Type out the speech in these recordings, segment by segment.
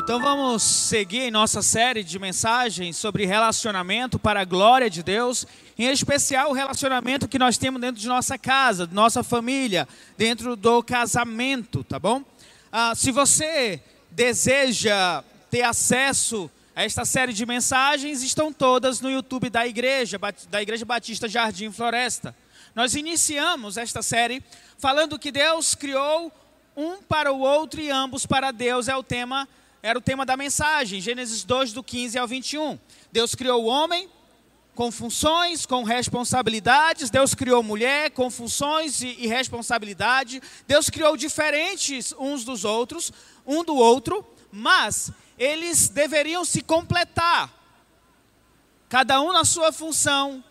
Então vamos seguir em nossa série de mensagens sobre relacionamento para a glória de Deus, em especial o relacionamento que nós temos dentro de nossa casa, de nossa família, dentro do casamento, tá bom? Ah, se você deseja ter acesso a esta série de mensagens, estão todas no YouTube da igreja, da Igreja Batista Jardim Floresta. Nós iniciamos esta série falando que Deus criou um para o outro e ambos para Deus é o tema, era o tema da mensagem, Gênesis 2 do 15 ao 21. Deus criou o homem com funções, com responsabilidades. Deus criou mulher com funções e, e responsabilidade. Deus criou diferentes uns dos outros, um do outro, mas eles deveriam se completar. Cada um na sua função,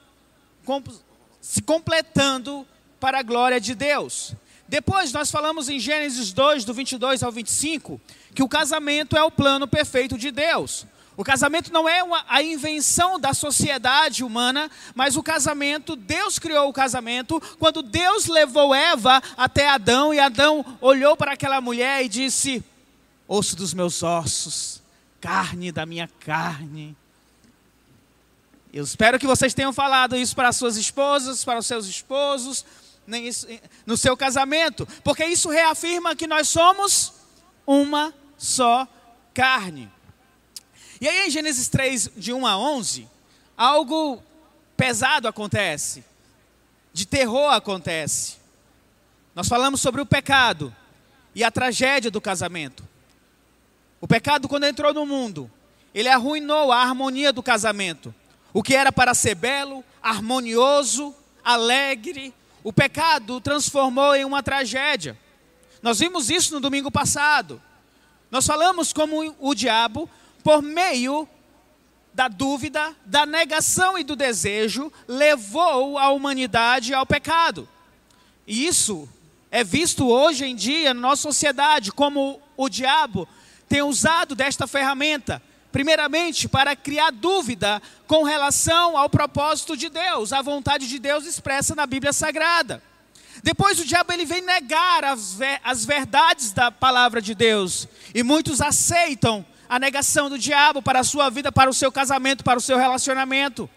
se completando para a glória de Deus. Depois nós falamos em Gênesis 2, do 22 ao 25, que o casamento é o plano perfeito de Deus. O casamento não é uma, a invenção da sociedade humana, mas o casamento, Deus criou o casamento quando Deus levou Eva até Adão e Adão olhou para aquela mulher e disse: Osso dos meus ossos, carne da minha carne. Eu espero que vocês tenham falado isso para as suas esposas, para os seus esposos, no seu casamento, porque isso reafirma que nós somos uma só carne. E aí em Gênesis 3, de 1 a 11, algo pesado acontece, de terror acontece. Nós falamos sobre o pecado e a tragédia do casamento. O pecado, quando entrou no mundo, ele arruinou a harmonia do casamento. O que era para ser belo, harmonioso, alegre, o pecado transformou em uma tragédia. Nós vimos isso no domingo passado. Nós falamos como o diabo, por meio da dúvida, da negação e do desejo, levou a humanidade ao pecado. E isso é visto hoje em dia na nossa sociedade como o diabo tem usado desta ferramenta Primeiramente, para criar dúvida com relação ao propósito de Deus, a vontade de Deus expressa na Bíblia Sagrada. Depois o diabo ele vem negar as, verdades da palavra de Deus. E muitos aceitam a negação do diabo para a sua vida, para o seu casamento, para o seu relacionamento.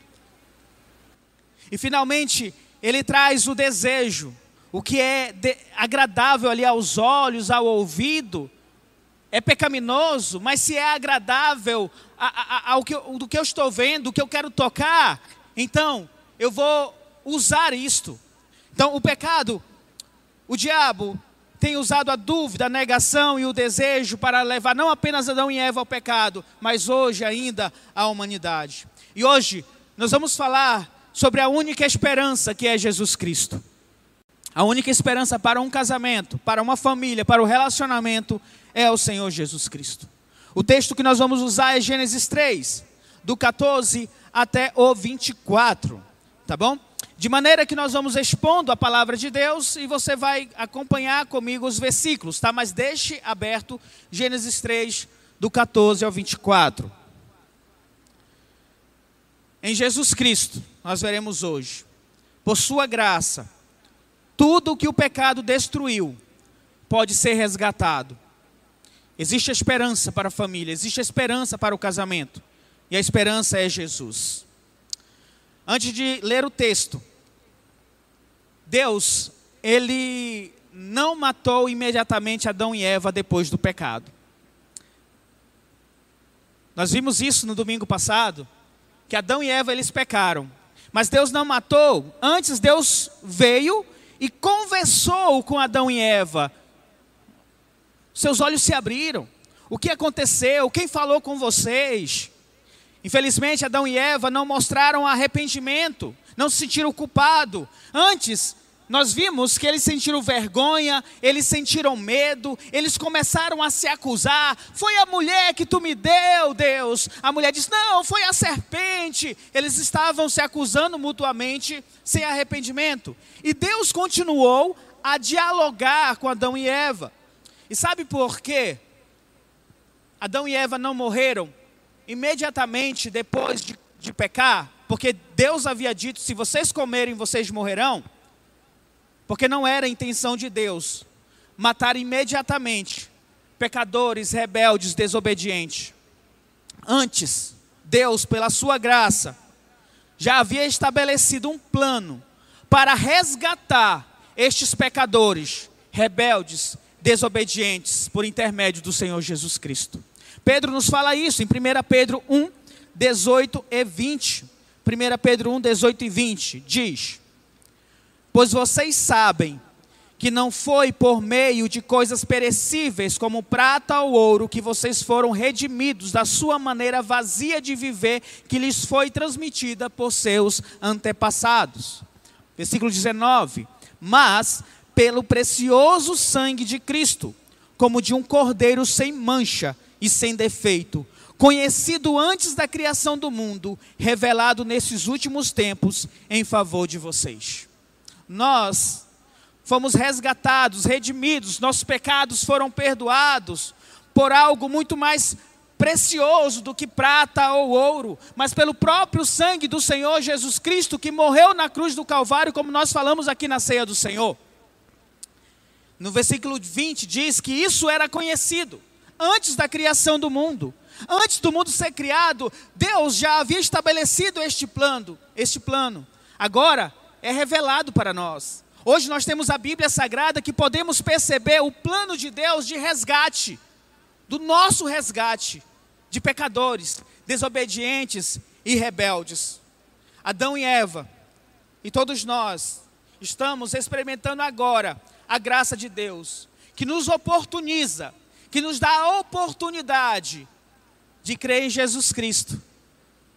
E finalmente, ele traz o desejo, o que é agradável ali aos olhos, ao ouvido, é pecaminoso, mas se é agradável ao que, do que eu estou vendo, do que eu quero tocar, então eu vou usar isto. Então o pecado, o diabo tem usado a dúvida, a negação e o desejo para levar não apenas Adão e Eva ao pecado, mas hoje ainda a humanidade. E hoje nós vamos falar sobre a única esperança que é Jesus Cristo. A única esperança para um casamento, para uma família, para o relacionamento é o Senhor Jesus Cristo. O texto que nós vamos usar é Gênesis 3, do 14 até o 24, tá bom? De maneira que nós vamos expondo a palavra de Deus e você vai acompanhar comigo os versículos, tá? Mas deixe aberto Gênesis 3, do 14 ao 24. Em Jesus Cristo, nós veremos hoje, por sua graça, tudo o que o pecado destruiu pode ser resgatado Existe esperança para a família, existe esperança para o casamento. E a esperança é Jesus. Antes de ler o texto, Deus, ele não matou imediatamente Adão e Eva depois do pecado. Nós vimos isso no domingo passado, que Adão e Eva eles pecaram. Mas Deus não matou, antes Deus veio e conversou com Adão e Eva seus olhos se abriram. O que aconteceu? Quem falou com vocês? Infelizmente, Adão e Eva não mostraram arrependimento, não se sentiram culpados. Antes, nós vimos que eles sentiram vergonha, eles sentiram medo, eles começaram a se acusar. Foi a mulher que tu me deu, Deus. A mulher disse: Não, foi a serpente. Eles estavam se acusando mutuamente, sem arrependimento. E Deus continuou a dialogar com Adão e Eva. E sabe por quê? Adão e Eva não morreram imediatamente depois de, de pecar, porque Deus havia dito: se vocês comerem, vocês morrerão. Porque não era a intenção de Deus matar imediatamente pecadores, rebeldes, desobedientes. Antes, Deus, pela sua graça, já havia estabelecido um plano para resgatar estes pecadores, rebeldes, desobedientes, por intermédio do Senhor Jesus Cristo. Pedro nos fala isso em 1 Pedro 1, 18 e 20. 1 Pedro 1, 18 e 20 diz: Pois vocês sabem que não foi por meio de coisas perecíveis, como prata ou ouro, que vocês foram redimidos da sua maneira vazia de viver, que lhes foi transmitida por seus antepassados. Versículo 19: Mas pelo precioso sangue de Cristo, como de um cordeiro sem mancha e sem defeito, conhecido antes da criação do mundo, revelado nesses últimos tempos em favor de vocês. Nós fomos resgatados, redimidos, nossos pecados foram perdoados por algo muito mais precioso do que prata ou ouro, mas pelo próprio sangue do Senhor Jesus Cristo que morreu na cruz do Calvário, como nós falamos aqui na ceia do Senhor. No versículo 20 diz que isso era conhecido antes da criação do mundo. Antes do mundo ser criado, Deus já havia estabelecido este plano, este plano. Agora é revelado para nós. Hoje nós temos a Bíblia Sagrada que podemos perceber o plano de Deus de resgate, do nosso resgate de pecadores, desobedientes e rebeldes. Adão e Eva, e todos nós, estamos experimentando agora a graça de Deus, que nos oportuniza, que nos dá a oportunidade de crer em Jesus Cristo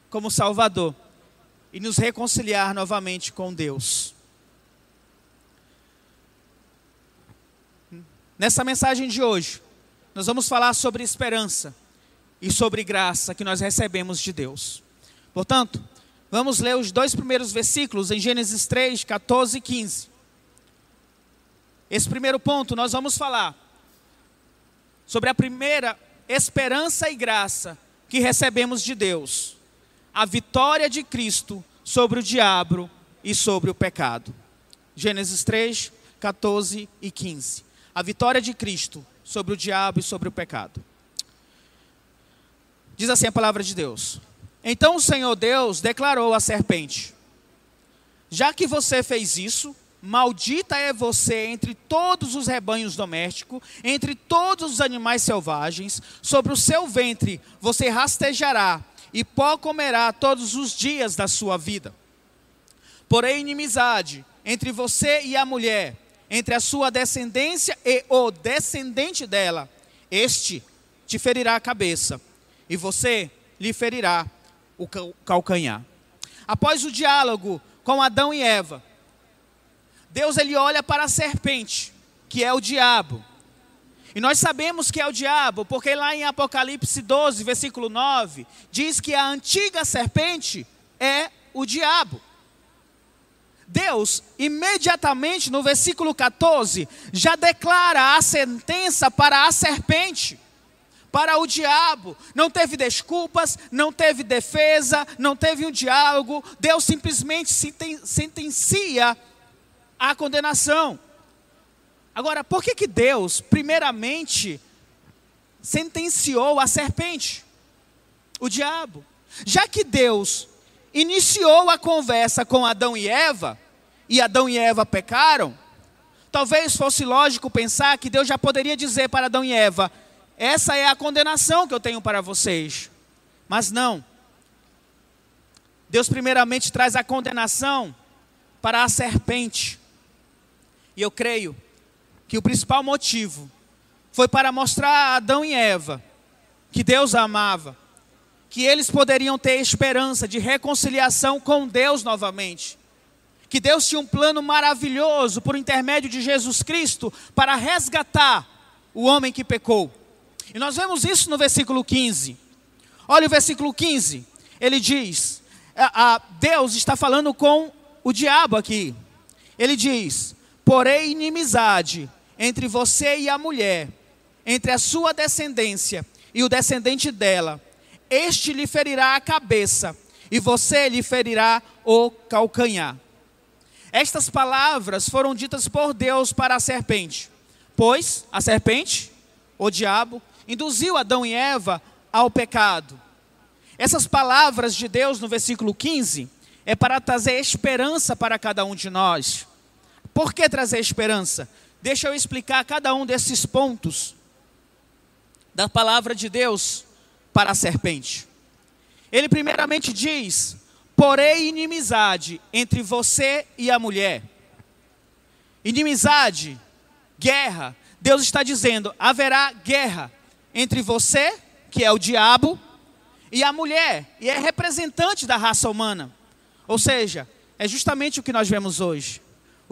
como Salvador e nos reconciliar novamente com Deus. Nessa mensagem de hoje, nós vamos falar sobre esperança e sobre graça que nós recebemos de Deus. Portanto, vamos ler os dois primeiros versículos em Gênesis 3, 14 e 15. Esse primeiro ponto nós vamos falar sobre a primeira esperança e graça que recebemos de Deus, a vitória de Cristo sobre o diabo e sobre o pecado. Gênesis 3, 14 e 15 a vitória de Cristo sobre o diabo e sobre o pecado. Diz assim a palavra de Deus: Então o Senhor Deus declarou à serpente: Já que você fez isso, maldita é você entre todos os rebanhos domésticos, entre todos os animais selvagens, sobre o seu ventre você rastejará e pó comerá todos os dias da sua vida. Porém, inimizade entre você e a mulher, entre a sua descendência e o descendente dela, este te ferirá a cabeça, e você lhe ferirá o calcanhar. Após o diálogo com Adão e Eva, Deus ele olha para a serpente, que é o diabo. E nós sabemos que é o diabo, porque lá em Apocalipse 12, versículo 9, diz que a antiga serpente é o diabo. Deus, imediatamente no versículo 14, já declara a sentença para a serpente, para o diabo. Não teve desculpas, não teve defesa, não teve um diálogo. Deus simplesmente sentencia a condenação. Agora, por que, que Deus, primeiramente, sentenciou a serpente, o diabo? Já que Deus iniciou a conversa com Adão e Eva, e Adão e Eva pecaram, talvez fosse lógico pensar que Deus já poderia dizer para Adão e Eva: essa é a condenação que eu tenho para vocês. Mas não. Deus, primeiramente, traz a condenação para a serpente. E eu creio que o principal motivo foi para mostrar a Adão e Eva que Deus amava, que eles poderiam ter esperança de reconciliação com Deus novamente que Deus tinha um plano maravilhoso por intermédio de Jesus Cristo para resgatar o homem que pecou. E nós vemos isso no versículo 15. Olha o versículo 15. Ele diz: a, a, Deus está falando com o diabo aqui. Ele diz: Porém, inimizade entre você e a mulher, entre a sua descendência e o descendente dela. Este lhe ferirá a cabeça, e você lhe ferirá o calcanhar. Estas palavras foram ditas por Deus para a serpente, pois a serpente o diabo, induziu Adão e Eva ao pecado. Essas palavras de Deus no versículo 15 é para trazer esperança para cada um de nós. Por que trazer esperança? Deixa eu explicar cada um desses pontos da palavra de Deus para a serpente. Ele primeiramente diz: Porém, inimizade entre você e a mulher. Inimizade, guerra. Deus está dizendo: haverá guerra entre você, que é o diabo, e a mulher, e é representante da raça humana. Ou seja, é justamente o que nós vemos hoje.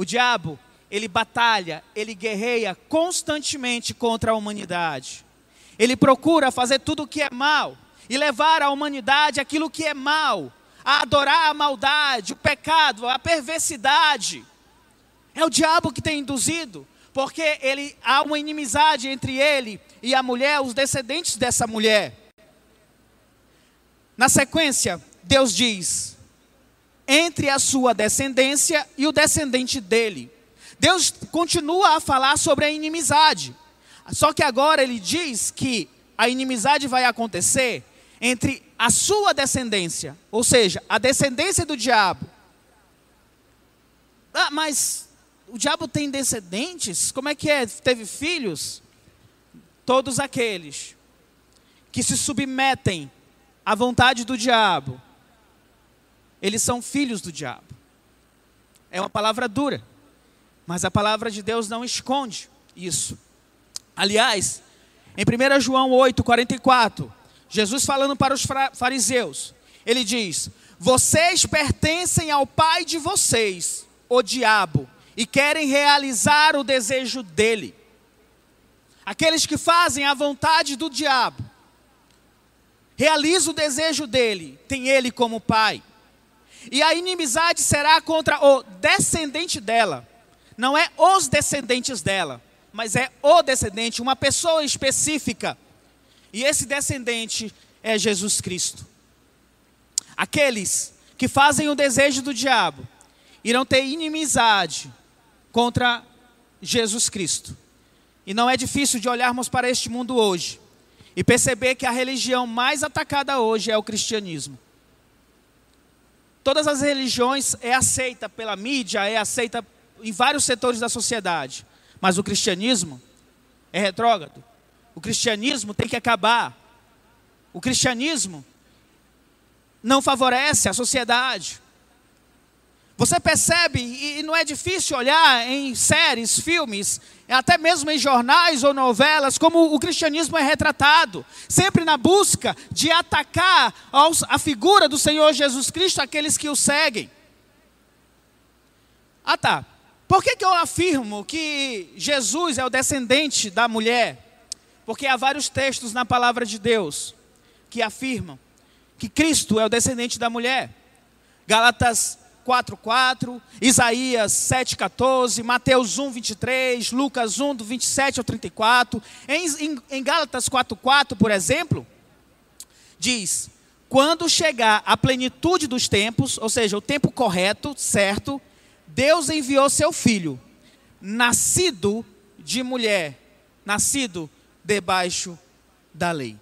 O diabo, ele batalha, ele guerreia constantemente contra a humanidade. Ele procura fazer tudo o que é mal e levar a humanidade aquilo que é mal, a adorar a maldade, o pecado, a perversidade. É o diabo que tem induzido, porque ele há uma inimizade entre ele e a mulher, os descendentes dessa mulher. Na sequência, Deus diz: entre a sua descendência e o descendente dele. Deus continua a falar sobre a inimizade. Só que agora ele diz que a inimizade vai acontecer entre a sua descendência, ou seja, a descendência do diabo. Ah, mas o diabo tem descendentes? Como é que é? Teve filhos? Todos aqueles que se submetem à vontade do diabo, eles são filhos do diabo. É uma palavra dura, mas a palavra de Deus não esconde isso. Aliás, em 1 João 8, 44, Jesus falando para os fariseus, ele diz: Vocês pertencem ao pai de vocês, o diabo, e querem realizar o desejo dele. Aqueles que fazem a vontade do diabo, realizam o desejo dele, tem ele como pai. E a inimizade será contra o descendente dela, não é os descendentes dela, mas é o descendente, uma pessoa específica e esse descendente é Jesus Cristo. Aqueles que fazem o desejo do diabo irão ter inimizade contra Jesus Cristo. E não é difícil de olharmos para este mundo hoje e perceber que a religião mais atacada hoje é o cristianismo. Todas as religiões é aceita pela mídia, é aceita em vários setores da sociedade, mas o cristianismo é retrógrado. O cristianismo tem que acabar. O cristianismo não favorece a sociedade. Você percebe, e não é difícil olhar em séries, filmes, até mesmo em jornais ou novelas, como o cristianismo é retratado, sempre na busca de atacar a figura do Senhor Jesus Cristo, aqueles que o seguem. Ah tá, por que, que eu afirmo que Jesus é o descendente da mulher? Porque há vários textos na palavra de Deus que afirmam que Cristo é o descendente da mulher. Gálatas 4:4, Isaías 7:14, Mateus 1:23, Lucas 1 do 27 ao 34. Em, em, em Gálatas 4:4, por exemplo, diz: "Quando chegar a plenitude dos tempos, ou seja, o tempo correto, certo, Deus enviou seu filho, nascido de mulher, nascido debaixo da lei.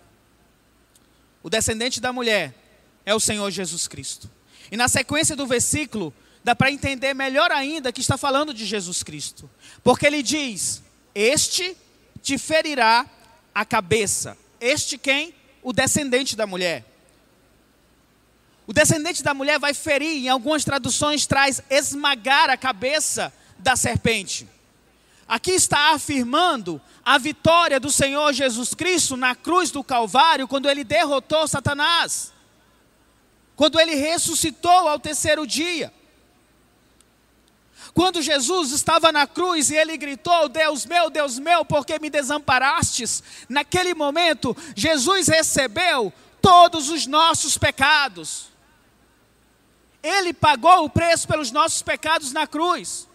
O descendente da mulher é o Senhor Jesus Cristo. E na sequência do versículo, dá para entender melhor ainda que está falando de Jesus Cristo. Porque ele diz: Este te ferirá a cabeça. Este quem? O descendente da mulher. O descendente da mulher vai ferir, em algumas traduções traz esmagar a cabeça da serpente. Aqui está afirmando a vitória do Senhor Jesus Cristo na cruz do Calvário, quando ele derrotou Satanás, quando ele ressuscitou ao terceiro dia. Quando Jesus estava na cruz e ele gritou: Deus meu, Deus meu, por que me desamparastes? Naquele momento, Jesus recebeu todos os nossos pecados. Ele pagou o preço pelos nossos pecados na cruz.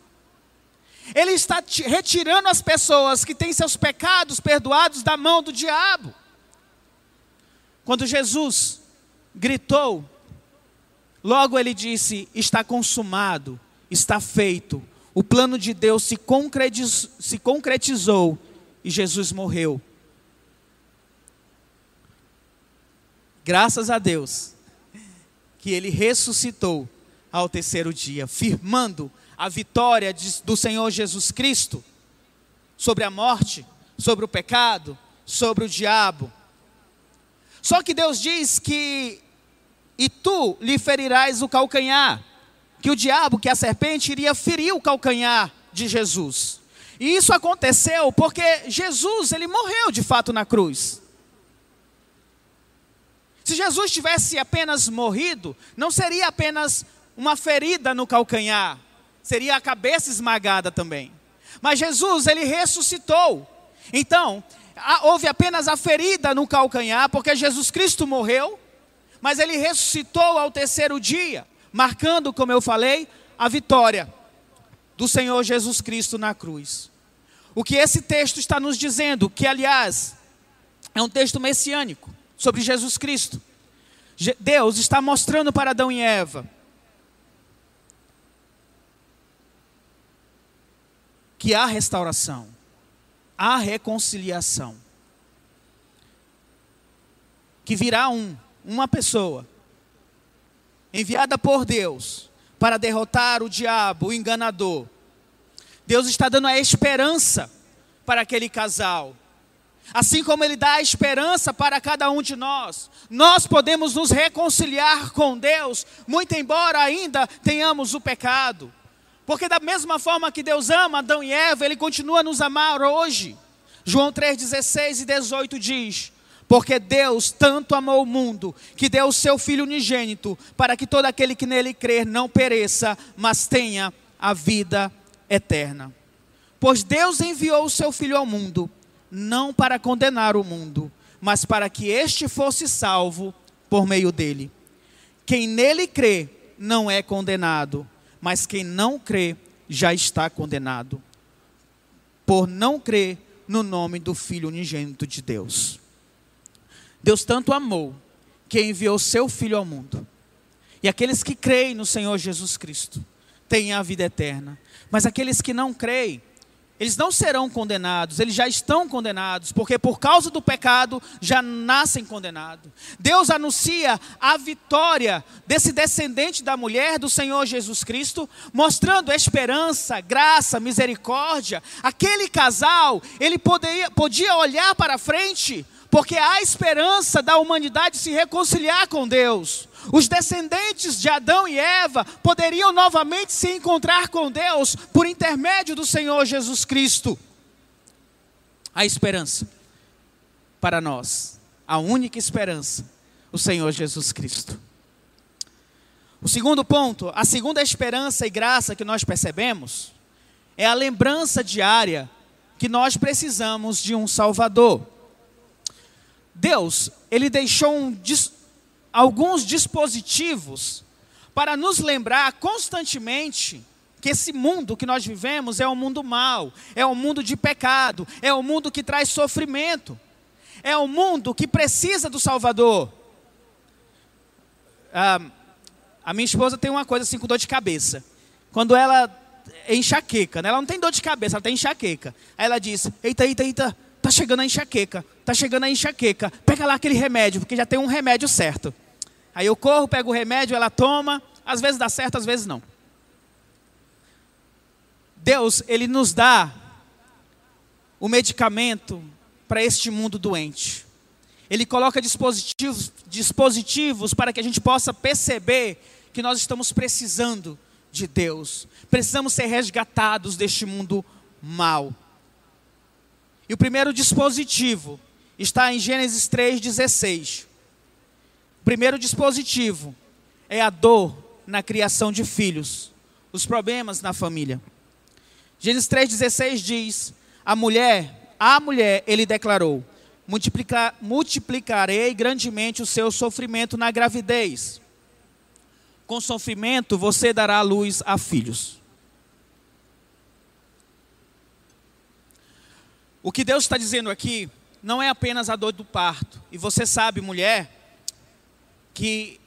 Ele está retirando as pessoas que têm seus pecados perdoados da mão do diabo. Quando Jesus gritou, Logo ele disse: Está consumado, está feito. O plano de Deus se concretizou, se concretizou e Jesus morreu. Graças a Deus que ele ressuscitou ao terceiro dia, firmando a vitória de, do Senhor Jesus Cristo sobre a morte, sobre o pecado, sobre o diabo. Só que Deus diz que e tu lhe ferirás o calcanhar, que o diabo, que a serpente iria ferir o calcanhar de Jesus. E isso aconteceu porque Jesus, ele morreu de fato na cruz. Se Jesus tivesse apenas morrido, não seria apenas uma ferida no calcanhar, seria a cabeça esmagada também. Mas Jesus, ele ressuscitou. Então, houve apenas a ferida no calcanhar, porque Jesus Cristo morreu, mas ele ressuscitou ao terceiro dia, marcando, como eu falei, a vitória do Senhor Jesus Cristo na cruz. O que esse texto está nos dizendo, que aliás é um texto messiânico sobre Jesus Cristo. Deus está mostrando para Adão e Eva que há restauração, há reconciliação. Que virá um, uma pessoa, enviada por Deus, para derrotar o diabo, o enganador. Deus está dando a esperança para aquele casal. Assim como Ele dá a esperança para cada um de nós, nós podemos nos reconciliar com Deus, muito embora ainda tenhamos o pecado. Porque da mesma forma que Deus ama Adão e Eva, Ele continua a nos amar hoje. João 3,16 e 18 diz: Porque Deus tanto amou o mundo, que deu o seu Filho unigênito, para que todo aquele que nele crer não pereça, mas tenha a vida eterna. Pois Deus enviou o seu Filho ao mundo, não para condenar o mundo, mas para que este fosse salvo por meio dele. Quem nele crê não é condenado mas quem não crê já está condenado, por não crer no nome do Filho unigênito de Deus. Deus tanto amou que enviou seu Filho ao mundo. E aqueles que creem no Senhor Jesus Cristo têm a vida eterna. Mas aqueles que não creem, eles não serão condenados, eles já estão condenados, porque por causa do pecado já nascem condenados. Deus anuncia a vitória desse descendente da mulher, do Senhor Jesus Cristo, mostrando esperança, graça, misericórdia. Aquele casal, ele poderia, podia olhar para frente, porque há esperança da humanidade se reconciliar com Deus os descendentes de Adão e Eva poderiam novamente se encontrar com Deus por intermédio do Senhor Jesus Cristo. A esperança para nós, a única esperança, o Senhor Jesus Cristo. O segundo ponto, a segunda esperança e graça que nós percebemos é a lembrança diária que nós precisamos de um Salvador. Deus, Ele deixou um, alguns dispositivos para nos lembrar constantemente que esse mundo que nós vivemos é um mundo mau, é um mundo de pecado, é um mundo que traz sofrimento, é um mundo que precisa do Salvador. Ah, a minha esposa tem uma coisa assim com dor de cabeça. Quando ela é enxaqueca, né? ela não tem dor de cabeça, ela tem enxaqueca. Aí ela diz: Eita, eita, eita, tá chegando a enxaqueca, tá chegando a enxaqueca, pega lá aquele remédio, porque já tem um remédio certo. Aí eu corro, pego o remédio, ela toma, às vezes dá certo, às vezes não. Deus, Ele nos dá o medicamento para este mundo doente. Ele coloca dispositivos, dispositivos para que a gente possa perceber que nós estamos precisando de Deus. Precisamos ser resgatados deste mundo mal. E o primeiro dispositivo está em Gênesis 3,16 primeiro dispositivo é a dor na criação de filhos, os problemas na família. Gênesis 3,16 diz: A mulher, a mulher, ele declarou: Multiplicar, multiplicarei grandemente o seu sofrimento na gravidez. Com sofrimento você dará luz a filhos. O que Deus está dizendo aqui não é apenas a dor do parto. E você sabe, mulher, que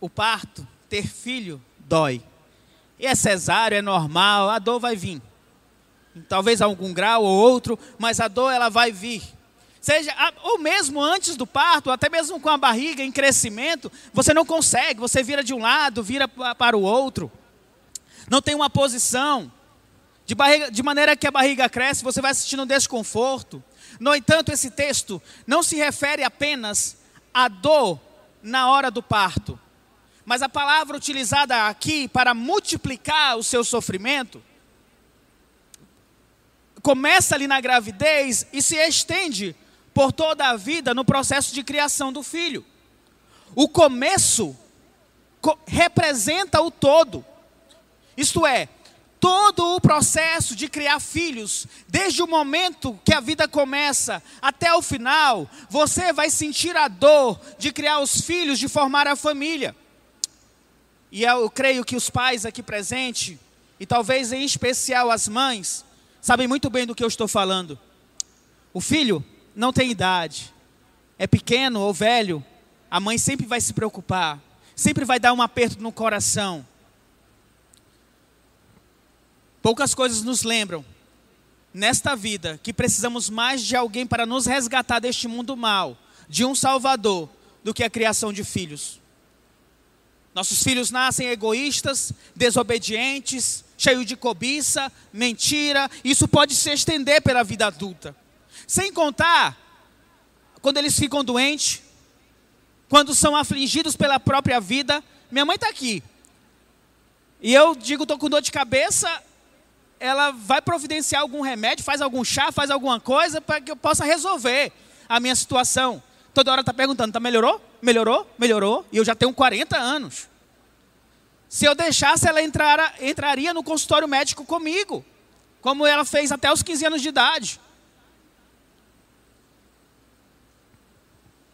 o parto, ter filho, dói. E é cesáreo, é normal, a dor vai vir. Talvez algum grau ou outro, mas a dor ela vai vir. seja, ou mesmo antes do parto, até mesmo com a barriga em crescimento, você não consegue, você vira de um lado, vira para o outro, não tem uma posição, de, barriga, de maneira que a barriga cresce, você vai sentindo um desconforto. No entanto, esse texto não se refere apenas à dor na hora do parto, mas a palavra utilizada aqui para multiplicar o seu sofrimento começa ali na gravidez e se estende por toda a vida no processo de criação do filho. O começo representa o todo. Isto é, todo o processo de criar filhos, desde o momento que a vida começa até o final, você vai sentir a dor de criar os filhos, de formar a família. E eu creio que os pais aqui presentes, e talvez em especial as mães, sabem muito bem do que eu estou falando. O filho não tem idade, é pequeno ou velho, a mãe sempre vai se preocupar, sempre vai dar um aperto no coração Poucas coisas nos lembram, nesta vida, que precisamos mais de alguém para nos resgatar deste mundo mal, de um Salvador, do que a criação de filhos. Nossos filhos nascem egoístas, desobedientes, cheios de cobiça, mentira. Isso pode se estender pela vida adulta. Sem contar quando eles ficam doentes, quando são afligidos pela própria vida. Minha mãe está aqui. E eu digo, estou com dor de cabeça, ela vai providenciar algum remédio, faz algum chá, faz alguma coisa para que eu possa resolver a minha situação. Toda hora está perguntando, tá melhorou? Melhorou? Melhorou? E eu já tenho 40 anos. Se eu deixasse, ela entrar, entraria no consultório médico comigo, como ela fez até os 15 anos de idade.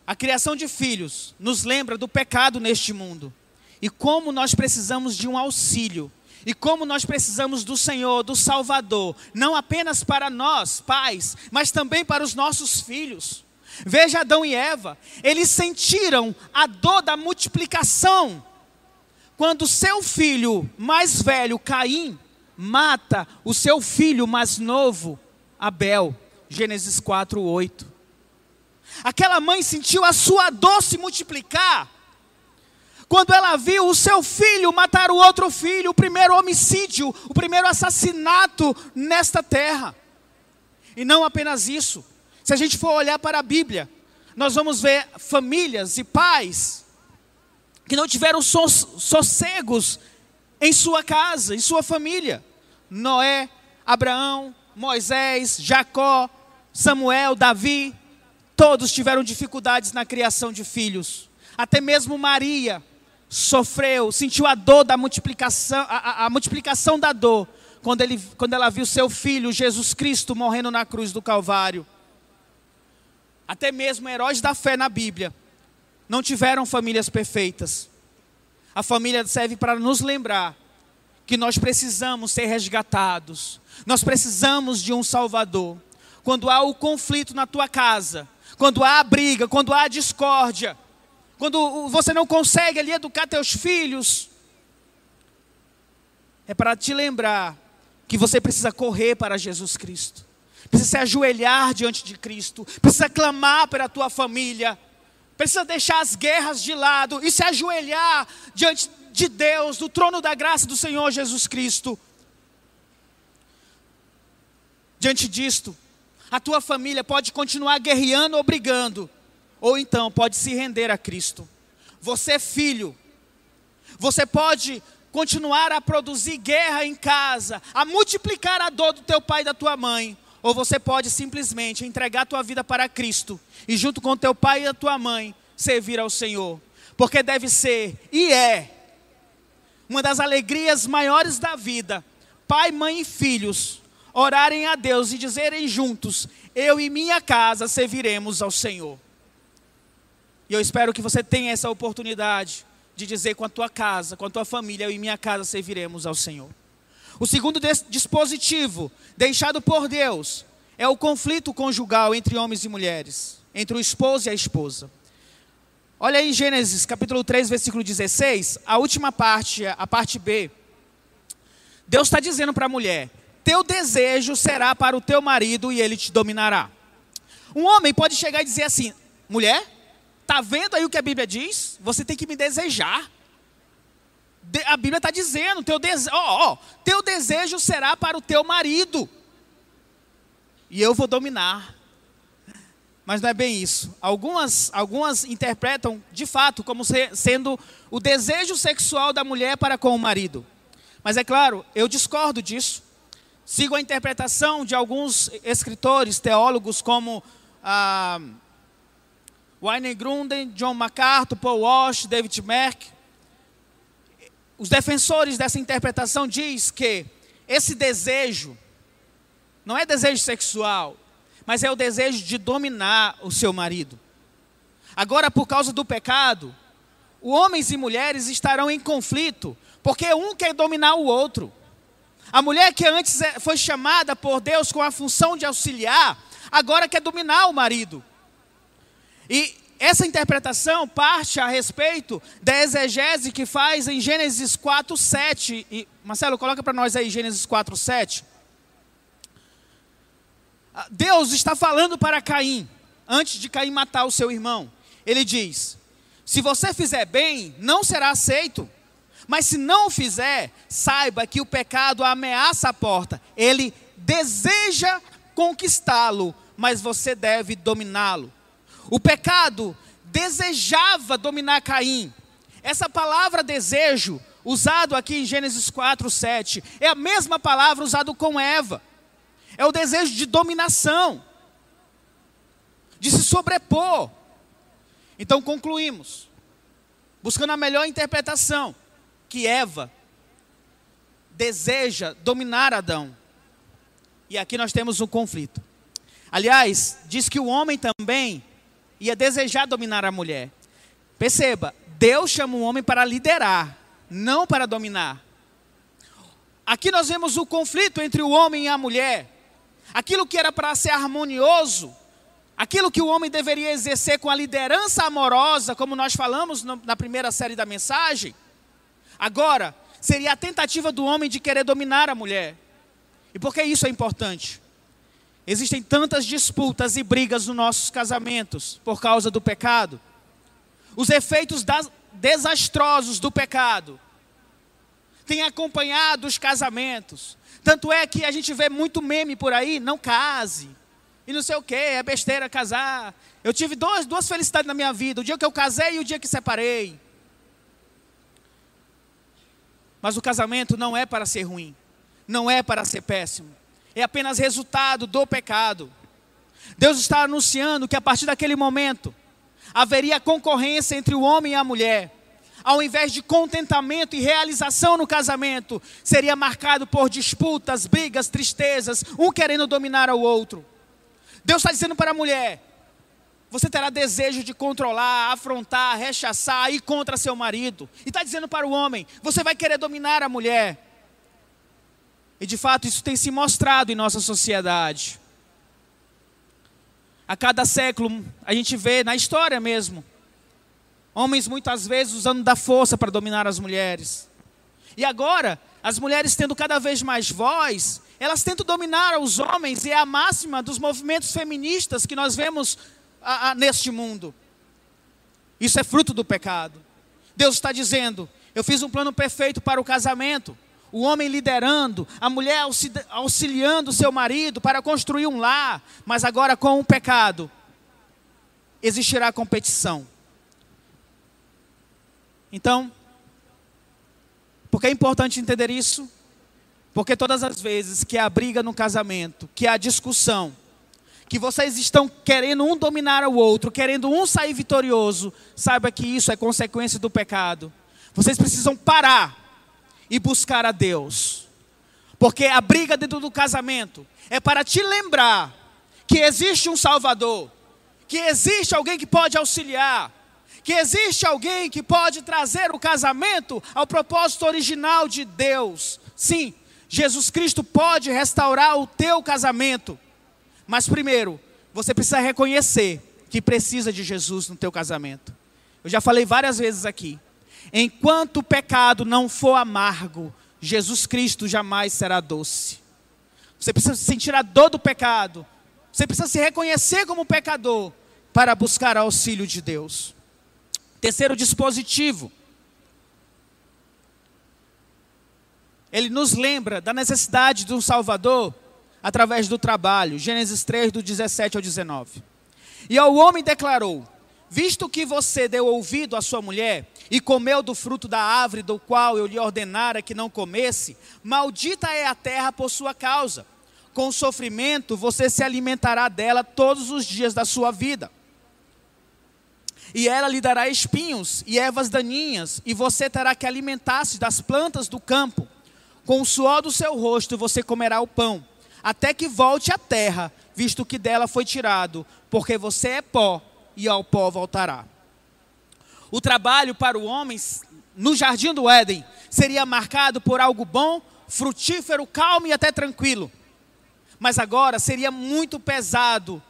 A criação de filhos nos lembra do pecado neste mundo e como nós precisamos de um auxílio e como nós precisamos do Senhor, do Salvador, não apenas para nós, pais, mas também para os nossos filhos. Veja Adão e Eva, eles sentiram a dor da multiplicação quando seu filho mais velho, Caim, mata o seu filho mais novo, Abel. Gênesis 4, 8. Aquela mãe sentiu a sua dor se multiplicar quando ela viu o seu filho matar o outro filho, o primeiro homicídio, o primeiro assassinato nesta terra. E não apenas isso. Se a gente for olhar para a Bíblia, nós vamos ver famílias e pais que não tiveram sossegos em sua casa, em sua família. Noé, Abraão, Moisés, Jacó, Samuel, Davi, todos tiveram dificuldades na criação de filhos. Até mesmo Maria, sofreu, sentiu a dor da multiplicação, a, a, a, multiplicação da dor, quando, ele, quando ela viu seu filho, Jesus Cristo, morrendo na cruz do Calvário. Até mesmo heróis da fé na Bíblia não tiveram famílias perfeitas. A família serve para nos lembrar que nós precisamos ser resgatados, nós precisamos de um Salvador. Quando há o conflito na tua casa, quando há a briga, quando há a discórdia, quando você não consegue ali educar teus filhos, é para te lembrar que você precisa correr para Jesus Cristo, precisa se ajoelhar diante de Cristo, precisa clamar pela tua família, precisa deixar as guerras de lado e se ajoelhar diante de Deus, do trono da graça do Senhor Jesus Cristo. Diante disto, a tua família pode continuar guerreando ou brigando, ou então pode se render a Cristo. Você é filho, você pode continuar a produzir guerra em casa, a multiplicar a dor do teu pai e da tua mãe, ou você pode simplesmente entregar a tua vida para Cristo e junto com teu pai e a tua mãe servir ao Senhor, porque deve ser e é uma das alegrias maiores da vida, pai, mãe e filhos orarem a Deus e dizerem juntos: eu e minha casa serviremos ao Senhor. E eu espero que você tenha essa oportunidade de dizer com a tua casa, com a tua família, eu e minha casa serviremos ao Senhor. O segundo dispositivo deixado por Deus é o conflito conjugal entre homens e mulheres, entre o esposo e a esposa. Olha aí Gênesis capítulo 3, versículo 16, a última parte, a parte B. Deus está dizendo para a mulher: Teu desejo será para o teu marido e ele te dominará. Um homem pode chegar e dizer assim: mulher, tá vendo aí o que a Bíblia diz? Você tem que me desejar. De, a Bíblia está dizendo: teu, dese, ó, ó, teu desejo será para o teu marido, e eu vou dominar. Mas não é bem isso. Algumas, algumas interpretam de fato como se, sendo o desejo sexual da mulher para com o marido. Mas é claro, eu discordo disso. Sigo a interpretação de alguns escritores, teólogos como ah, Wayne Grunden, John MacArthur, Paul Walsh, David Merck. Os defensores dessa interpretação diz que esse desejo não é desejo sexual, mas é o desejo de dominar o seu marido. Agora, por causa do pecado, homens e mulheres estarão em conflito, porque um quer dominar o outro. A mulher que antes é, foi chamada por Deus com a função de auxiliar, agora quer dominar o marido. E essa interpretação parte a respeito da exegese que faz em Gênesis 4, 7. E, Marcelo, coloca para nós aí Gênesis 4, 7. Ah, Deus está falando para Caim, antes de Caim matar o seu irmão. Ele diz: Se você fizer bem, não será aceito. Mas se não fizer, saiba que o pecado ameaça a porta. Ele deseja conquistá-lo, mas você deve dominá-lo. O pecado desejava dominar Caim. Essa palavra desejo, usado aqui em Gênesis 4, 7, é a mesma palavra usada com Eva. É o desejo de dominação, de se sobrepor. Então concluímos, buscando a melhor interpretação que Eva deseja dominar Adão. E aqui nós temos um conflito. Aliás, diz que o homem também ia desejar dominar a mulher. Perceba, Deus chama o homem para liderar, não para dominar. Aqui nós vemos o conflito entre o homem e a mulher. Aquilo que era para ser harmonioso, aquilo que o homem deveria exercer com a liderança amorosa, como nós falamos na primeira série da mensagem, Agora, seria a tentativa do homem de querer dominar a mulher. E por que isso é importante? Existem tantas disputas e brigas nos nossos casamentos por causa do pecado. Os efeitos desastrosos do pecado têm acompanhado os casamentos. Tanto é que a gente vê muito meme por aí, não case. E não sei o que, é besteira casar. Eu tive duas, duas felicidades na minha vida: o dia que eu casei e o dia que separei. Mas o casamento não é para ser ruim, não é para ser péssimo, é apenas resultado do pecado. Deus está anunciando que a partir daquele momento haveria concorrência entre o homem e a mulher. Ao invés de contentamento e realização no casamento, seria marcado por disputas, brigas, tristezas, um querendo dominar ao outro. Deus está dizendo para a mulher: você terá desejo de controlar, afrontar, rechaçar, ir contra seu marido. E está dizendo para o homem: você vai querer dominar a mulher. E de fato isso tem se mostrado em nossa sociedade. A cada século a gente vê, na história mesmo, homens muitas vezes usando da força para dominar as mulheres. E agora, as mulheres tendo cada vez mais voz, elas tentam dominar os homens, e é a máxima dos movimentos feministas que nós vemos a, a, neste mundo. Isso é fruto do pecado. Deus está dizendo: eu fiz um plano perfeito para o casamento. O homem liderando, a mulher auxiliando seu marido para construir um lar, mas agora com o pecado existirá competição. Então, por que é importante entender isso? Porque todas as vezes que há briga no casamento, que há discussão, que vocês estão querendo um dominar o outro, querendo um sair vitorioso, saiba que isso é consequência do pecado. Vocês precisam parar e buscar a Deus. Porque a briga dentro do casamento é para te lembrar que existe um Salvador, que existe alguém que pode auxiliar, que existe alguém que pode trazer o casamento ao propósito original de Deus. Sim, Jesus Cristo pode restaurar o teu casamento. Mas primeiro, você precisa reconhecer que precisa de Jesus no teu casamento. Eu já falei várias vezes aqui. Enquanto o pecado não for amargo, Jesus Cristo jamais será doce. Você precisa sentir a dor do pecado Você precisa se reconhecer como pecador para buscar auxílio de Deus. Terceiro dispositivo. Ele nos lembra da necessidade de um Salvador através do trabalho. Gênesis 3, do 17 ao 19. E ao homem declarou: Visto que você deu ouvido à sua mulher e comeu do fruto da árvore do qual eu lhe ordenara que não comesse, maldita é a terra por sua causa. Com sofrimento você se alimentará dela todos os dias da sua vida. E ela lhe dará espinhos e ervas daninhas, e você terá que alimentar-se das plantas do campo. Com o suor do seu rosto você comerá o pão, até que volte à terra, visto que dela foi tirado, porque você é pó e ao pó voltará. O trabalho para o homem no jardim do Éden seria marcado por algo bom, frutífero, calmo e até tranquilo. Mas agora seria muito pesado.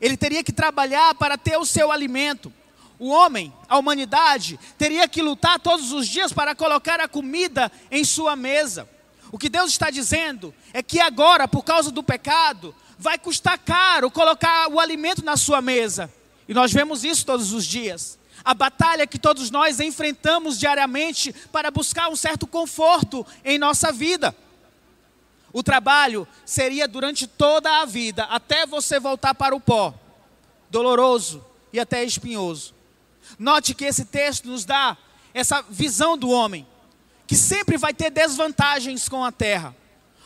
Ele teria que trabalhar para ter o seu alimento. O homem, a humanidade, teria que lutar todos os dias para colocar a comida em sua mesa. O que Deus está dizendo é que agora, por causa do pecado, vai custar caro colocar o alimento na sua mesa. E nós vemos isso todos os dias. A batalha que todos nós enfrentamos diariamente para buscar um certo conforto em nossa vida. O trabalho seria durante toda a vida, até você voltar para o pó, doloroso e até espinhoso. Note que esse texto nos dá essa visão do homem, que sempre vai ter desvantagens com a terra.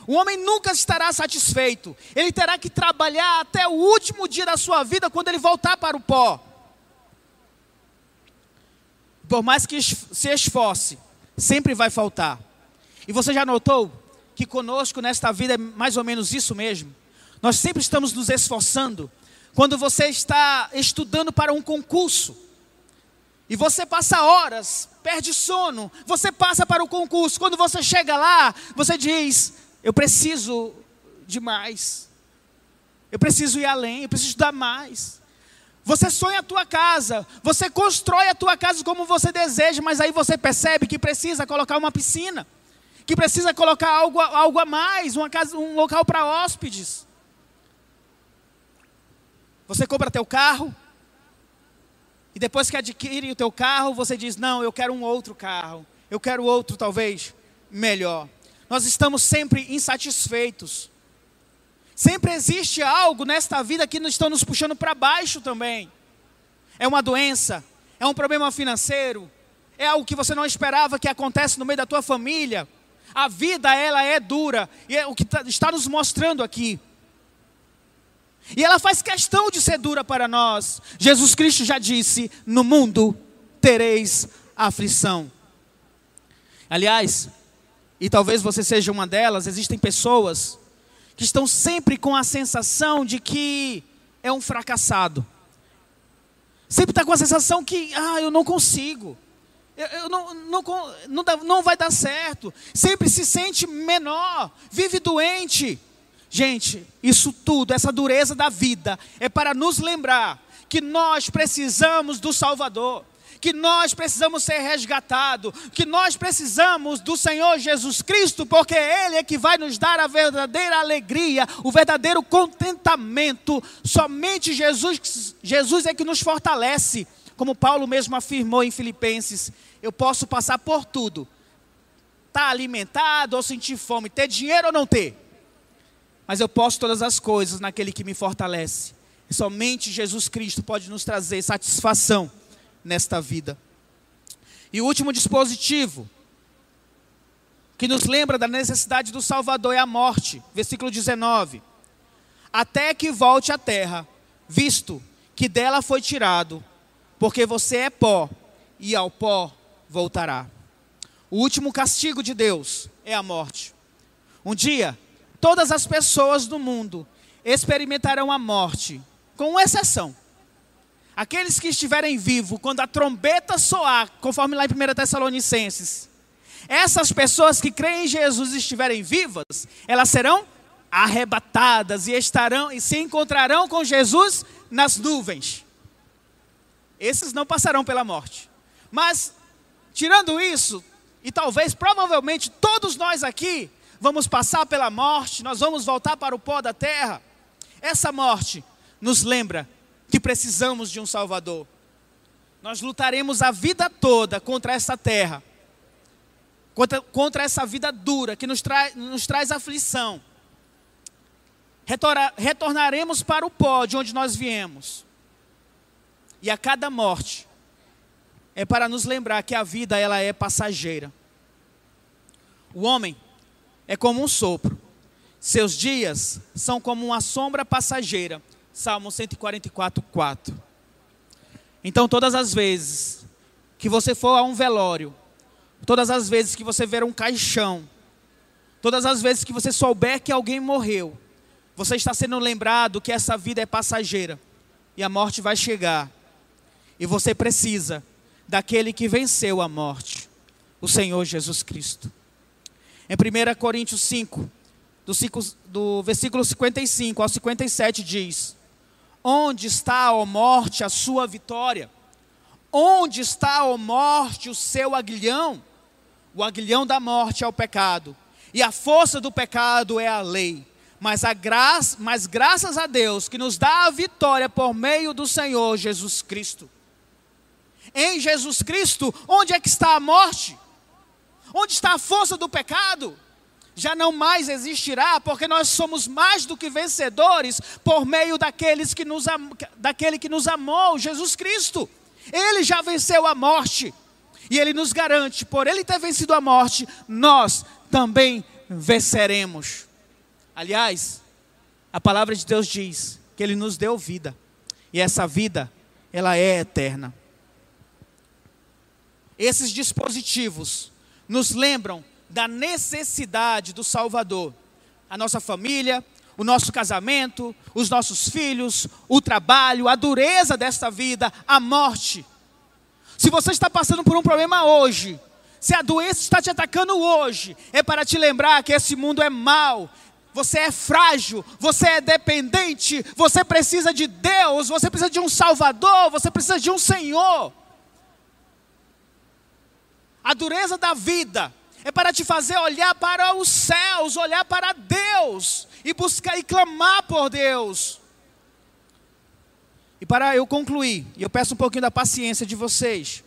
O homem nunca estará satisfeito, ele terá que trabalhar até o último dia da sua vida, quando ele voltar para o pó. Por mais que se esforce, sempre vai faltar. E você já notou que conosco nesta vida é mais ou menos isso mesmo? Nós sempre estamos nos esforçando. Quando você está estudando para um concurso, e você passa horas, perde sono, você passa para o concurso. Quando você chega lá, você diz: Eu preciso de mais. Eu preciso ir além, eu preciso estudar mais. Você sonha a tua casa, você constrói a tua casa como você deseja, mas aí você percebe que precisa colocar uma piscina, que precisa colocar algo, algo a mais, uma casa, um local para hóspedes. Você compra teu carro, e depois que adquire o teu carro, você diz: Não, eu quero um outro carro. Eu quero outro, talvez, melhor. Nós estamos sempre insatisfeitos. Sempre existe algo nesta vida que está nos puxando para baixo também. É uma doença, é um problema financeiro, é algo que você não esperava que acontece no meio da tua família. A vida, ela é dura, e é o que tá, está nos mostrando aqui. E ela faz questão de ser dura para nós. Jesus Cristo já disse: No mundo tereis aflição. Aliás, e talvez você seja uma delas, existem pessoas que estão sempre com a sensação de que é um fracassado. Sempre está com a sensação que, ah, eu não consigo. Eu, eu não, não, não, não vai dar certo. Sempre se sente menor, vive doente. Gente, isso tudo, essa dureza da vida, é para nos lembrar que nós precisamos do Salvador, que nós precisamos ser resgatados, que nós precisamos do Senhor Jesus Cristo, porque Ele é que vai nos dar a verdadeira alegria, o verdadeiro contentamento. Somente Jesus, Jesus é que nos fortalece, como Paulo mesmo afirmou em Filipenses: eu posso passar por tudo, estar tá alimentado ou sentir fome, ter dinheiro ou não ter mas eu posso todas as coisas naquele que me fortalece. Somente Jesus Cristo pode nos trazer satisfação nesta vida. E o último dispositivo que nos lembra da necessidade do Salvador é a morte. Versículo 19. Até que volte à terra, visto que dela foi tirado, porque você é pó e ao pó voltará. O último castigo de Deus é a morte. Um dia, todas as pessoas do mundo experimentarão a morte, com exceção. Aqueles que estiverem vivos quando a trombeta soar, conforme lá em 1 Tessalonicenses, essas pessoas que creem em Jesus estiverem vivas, elas serão arrebatadas e estarão e se encontrarão com Jesus nas nuvens. Esses não passarão pela morte. Mas tirando isso, e talvez provavelmente todos nós aqui vamos passar pela morte, nós vamos voltar para o pó da terra. Essa morte nos lembra que precisamos de um Salvador. Nós lutaremos a vida toda contra essa terra, contra, contra essa vida dura que nos, tra, nos traz aflição. Retorna, retornaremos para o pó de onde nós viemos. E a cada morte é para nos lembrar que a vida ela é passageira. O homem é como um sopro. Seus dias são como uma sombra passageira. Salmo 144, 4. Então, todas as vezes que você for a um velório, todas as vezes que você ver um caixão, todas as vezes que você souber que alguém morreu, você está sendo lembrado que essa vida é passageira e a morte vai chegar. E você precisa daquele que venceu a morte, o Senhor Jesus Cristo. Em 1 Coríntios 5, do, 5, do versículo 55 ao 57 diz: Onde está, ó morte, a sua vitória? Onde está, ó morte, o seu aguilhão? O aguilhão da morte é o pecado, e a força do pecado é a lei. Mas, a graça, mas graças a Deus que nos dá a vitória por meio do Senhor Jesus Cristo. Em Jesus Cristo, onde é que está a morte? Onde está a força do pecado? Já não mais existirá, porque nós somos mais do que vencedores por meio daqueles que nos, daquele que nos amou, Jesus Cristo. Ele já venceu a morte. E ele nos garante, por ele ter vencido a morte, nós também venceremos. Aliás, a palavra de Deus diz que ele nos deu vida. E essa vida, ela é eterna. Esses dispositivos nos lembram da necessidade do Salvador. A nossa família, o nosso casamento, os nossos filhos, o trabalho, a dureza desta vida, a morte. Se você está passando por um problema hoje, se a doença está te atacando hoje, é para te lembrar que esse mundo é mau, você é frágil, você é dependente, você precisa de Deus, você precisa de um Salvador, você precisa de um Senhor. A dureza da vida é para te fazer olhar para os céus, olhar para Deus e buscar e clamar por Deus. E para eu concluir, e eu peço um pouquinho da paciência de vocês.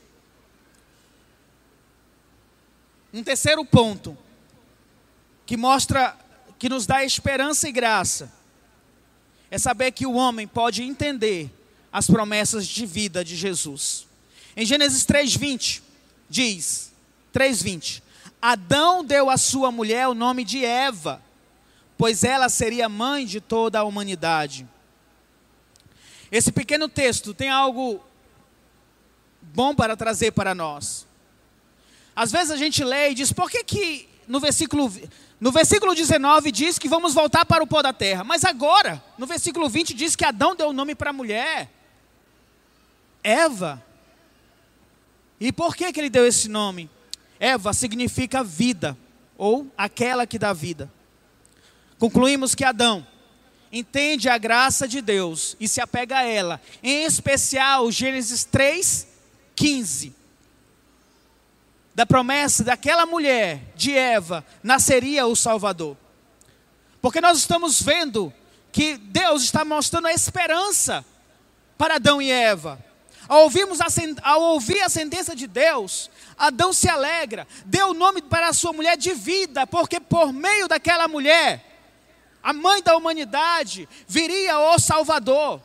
Um terceiro ponto que mostra que nos dá esperança e graça é saber que o homem pode entender as promessas de vida de Jesus. Em Gênesis 3:20 diz: 3:20 Adão deu à sua mulher o nome de Eva, pois ela seria mãe de toda a humanidade. Esse pequeno texto tem algo bom para trazer para nós. Às vezes a gente lê e diz, por que, que no versículo, no versículo 19 diz que vamos voltar para o pó da terra, mas agora, no versículo 20 diz que Adão deu o nome para a mulher, Eva. E por que, que ele deu esse nome? Eva significa vida, ou aquela que dá vida. Concluímos que Adão entende a graça de Deus e se apega a ela, em especial Gênesis 3, 15. Da promessa daquela mulher, de Eva, nasceria o Salvador. Porque nós estamos vendo que Deus está mostrando a esperança para Adão e Eva. Ao, ouvirmos a, ao ouvir a sentença de Deus, Adão se alegra, deu o nome para a sua mulher de vida, porque por meio daquela mulher, a mãe da humanidade, viria o Salvador.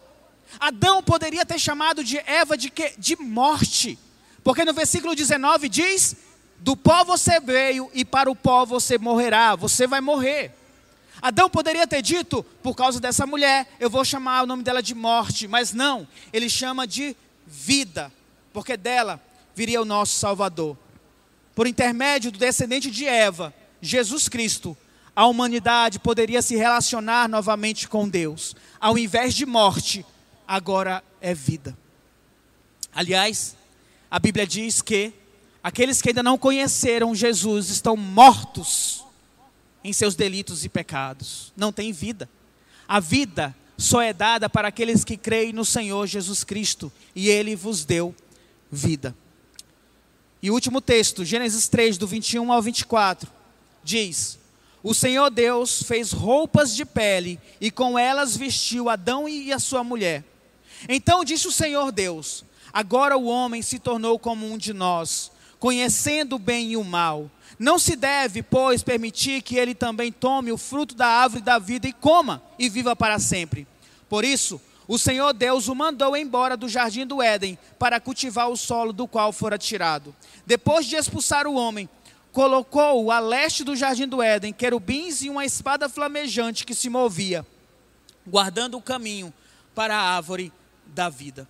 Adão poderia ter chamado de Eva de, que, de morte, porque no versículo 19 diz: Do pó você veio e para o pó você morrerá, você vai morrer. Adão poderia ter dito, por causa dessa mulher, eu vou chamar o nome dela de morte, mas não, ele chama de vida, porque dela viria o nosso Salvador. Por intermédio do descendente de Eva, Jesus Cristo, a humanidade poderia se relacionar novamente com Deus. Ao invés de morte, agora é vida. Aliás, a Bíblia diz que aqueles que ainda não conheceram Jesus estão mortos em seus delitos e pecados, não têm vida. A vida só é dada para aqueles que creem no Senhor Jesus Cristo, e Ele vos deu vida. E o último texto, Gênesis 3, do 21 ao 24, diz: o Senhor Deus fez roupas de pele e com elas vestiu Adão e a sua mulher. Então disse o Senhor Deus: Agora o homem se tornou como um de nós, conhecendo o bem e o mal. Não se deve, pois, permitir que ele também tome o fruto da árvore da vida e coma e viva para sempre. Por isso, o Senhor Deus o mandou embora do jardim do Éden para cultivar o solo do qual fora tirado. Depois de expulsar o homem, colocou a leste do jardim do Éden querubins e uma espada flamejante que se movia, guardando o caminho para a árvore da vida.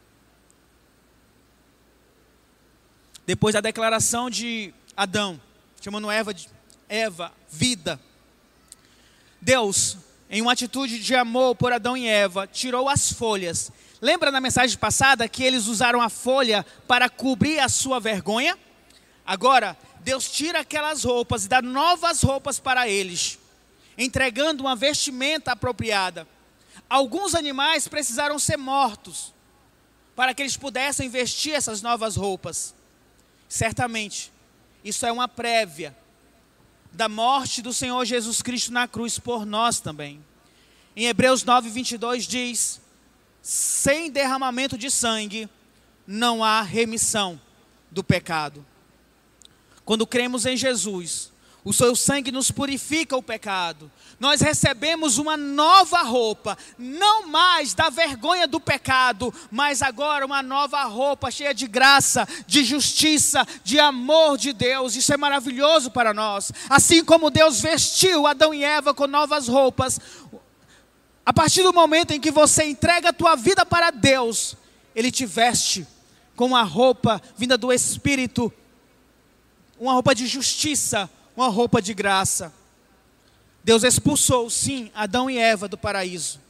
Depois da declaração de Adão, chamando Eva de Eva, vida. Deus, em uma atitude de amor por Adão e Eva, tirou as folhas. Lembra na mensagem passada que eles usaram a folha para cobrir a sua vergonha? Agora, Deus tira aquelas roupas e dá novas roupas para eles, entregando uma vestimenta apropriada. Alguns animais precisaram ser mortos para que eles pudessem vestir essas novas roupas. Certamente, isso é uma prévia da morte do Senhor Jesus Cristo na cruz por nós também. Em Hebreus 9, 22 diz: sem derramamento de sangue não há remissão do pecado. Quando cremos em Jesus, o seu sangue nos purifica o pecado. Nós recebemos uma nova roupa, não mais da vergonha do pecado, mas agora uma nova roupa cheia de graça, de justiça, de amor de Deus. Isso é maravilhoso para nós. Assim como Deus vestiu Adão e Eva com novas roupas, a partir do momento em que você entrega a tua vida para Deus, Ele te veste com uma roupa vinda do Espírito uma roupa de justiça, uma roupa de graça. Deus expulsou, sim, Adão e Eva do paraíso.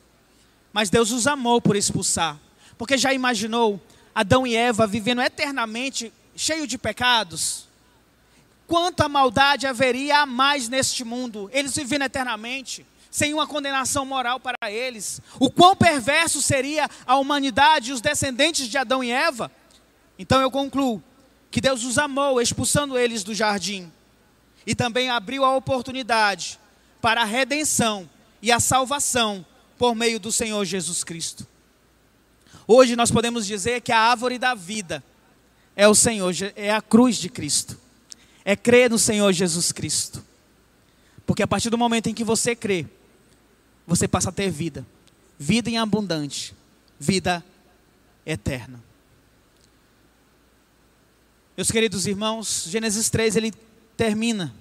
Mas Deus os amou por expulsar. Porque já imaginou Adão e Eva vivendo eternamente cheio de pecados? Quanta maldade haveria a mais neste mundo? Eles vivendo eternamente, sem uma condenação moral para eles. O quão perverso seria a humanidade e os descendentes de Adão e Eva? Então eu concluo que Deus os amou, expulsando eles do jardim, e também abriu a oportunidade para a redenção e a salvação por meio do Senhor Jesus Cristo. Hoje nós podemos dizer que a árvore da vida é o Senhor, é a cruz de Cristo. É crer no Senhor Jesus Cristo. Porque a partir do momento em que você crê, você passa a ter vida. Vida em abundante, vida eterna. Meus queridos irmãos, Gênesis 3 ele termina.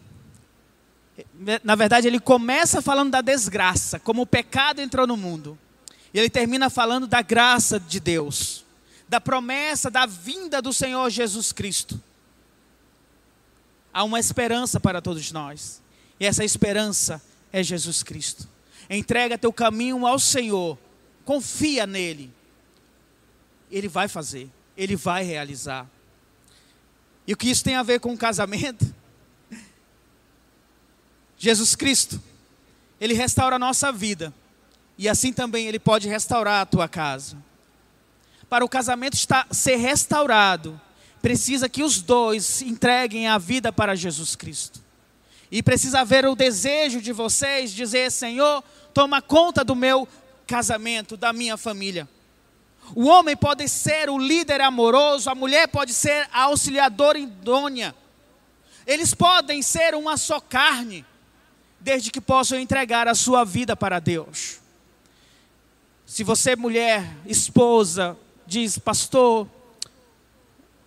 Na verdade, ele começa falando da desgraça, como o pecado entrou no mundo. E ele termina falando da graça de Deus, da promessa da vinda do Senhor Jesus Cristo. Há uma esperança para todos nós. E essa esperança é Jesus Cristo. Entrega teu caminho ao Senhor. Confia nele. Ele vai fazer, ele vai realizar. E o que isso tem a ver com o casamento? Jesus Cristo, Ele restaura a nossa vida. E assim também Ele pode restaurar a tua casa. Para o casamento estar, ser restaurado, precisa que os dois entreguem a vida para Jesus Cristo. E precisa haver o desejo de vocês dizer: Senhor, toma conta do meu casamento, da minha família. O homem pode ser o líder amoroso, a mulher pode ser a auxiliadora idônea. Eles podem ser uma só carne, desde que possam entregar a sua vida para Deus. Se você, mulher, esposa, diz, pastor,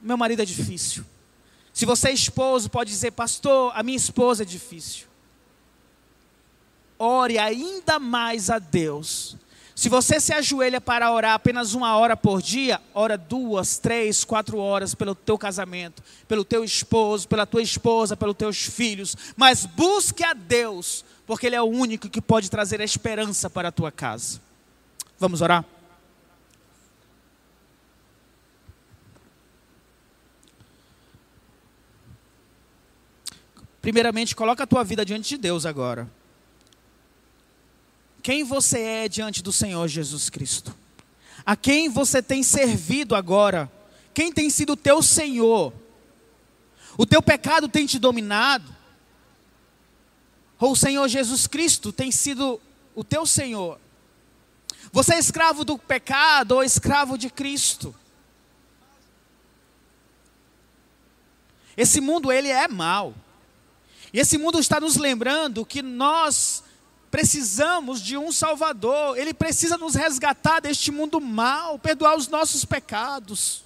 meu marido é difícil. Se você é esposo, pode dizer, pastor, a minha esposa é difícil. Ore ainda mais a Deus se você se ajoelha para orar apenas uma hora por dia, ora duas, três, quatro horas pelo teu casamento, pelo teu esposo, pela tua esposa, pelos teus filhos. Mas busque a Deus, porque Ele é o único que pode trazer a esperança para a tua casa. Vamos orar? Primeiramente, coloca a tua vida diante de Deus agora quem você é diante do Senhor Jesus Cristo. A quem você tem servido agora? Quem tem sido o teu Senhor? O teu pecado tem te dominado? ou o Senhor Jesus Cristo tem sido o teu Senhor? Você é escravo do pecado ou escravo de Cristo? Esse mundo ele é mau. E esse mundo está nos lembrando que nós precisamos de um Salvador. Ele precisa nos resgatar deste mundo mau, perdoar os nossos pecados.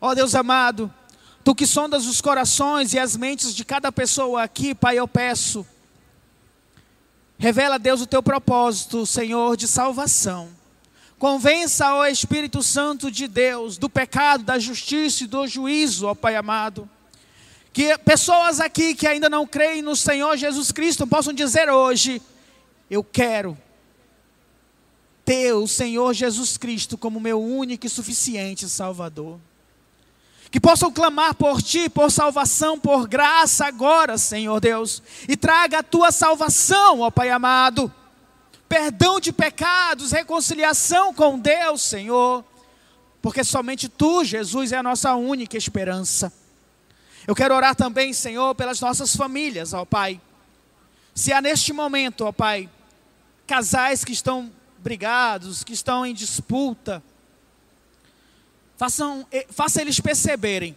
Ó oh, Deus amado, tu que sondas os corações e as mentes de cada pessoa aqui, Pai, eu peço. Revela, Deus, o teu propósito, Senhor, de salvação. Convença, ó Espírito Santo de Deus, do pecado, da justiça e do juízo, ó Pai amado. Que pessoas aqui que ainda não creem no Senhor Jesus Cristo possam dizer hoje: Eu quero ter o Senhor Jesus Cristo como meu único e suficiente Salvador. Que possam clamar por Ti, por salvação, por graça agora, Senhor Deus. E traga a Tua salvação, ó Pai amado perdão de pecados, reconciliação com Deus, Senhor, porque somente Tu, Jesus, é a nossa única esperança. Eu quero orar também, Senhor, pelas nossas famílias, ó Pai. Se há neste momento, ó Pai, casais que estão brigados, que estão em disputa, façam, eh, faça eles perceberem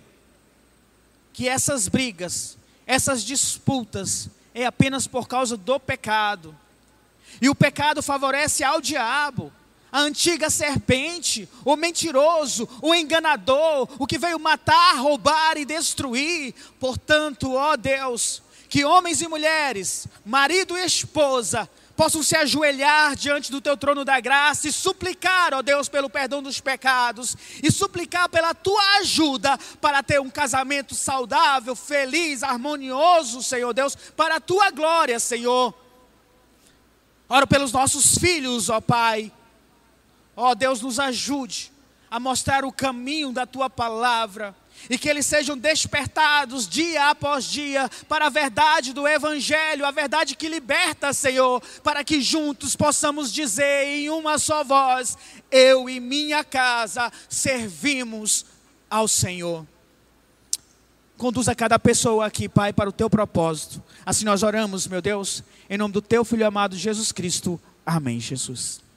que essas brigas, essas disputas, é apenas por causa do pecado e o pecado favorece ao diabo, a antiga serpente, o mentiroso, o enganador, o que veio matar, roubar e destruir. Portanto, ó Deus, que homens e mulheres, marido e esposa, possam se ajoelhar diante do teu trono da graça e suplicar, ó Deus, pelo perdão dos pecados e suplicar pela tua ajuda para ter um casamento saudável, feliz, harmonioso, Senhor Deus, para a tua glória, Senhor. Oro pelos nossos filhos, ó Pai. Ó Deus, nos ajude a mostrar o caminho da tua palavra e que eles sejam despertados dia após dia para a verdade do Evangelho, a verdade que liberta, Senhor, para que juntos possamos dizer em uma só voz: Eu e minha casa servimos ao Senhor. Conduza cada pessoa aqui, Pai, para o teu propósito. Assim nós oramos, meu Deus, em nome do teu Filho amado Jesus Cristo. Amém, Jesus.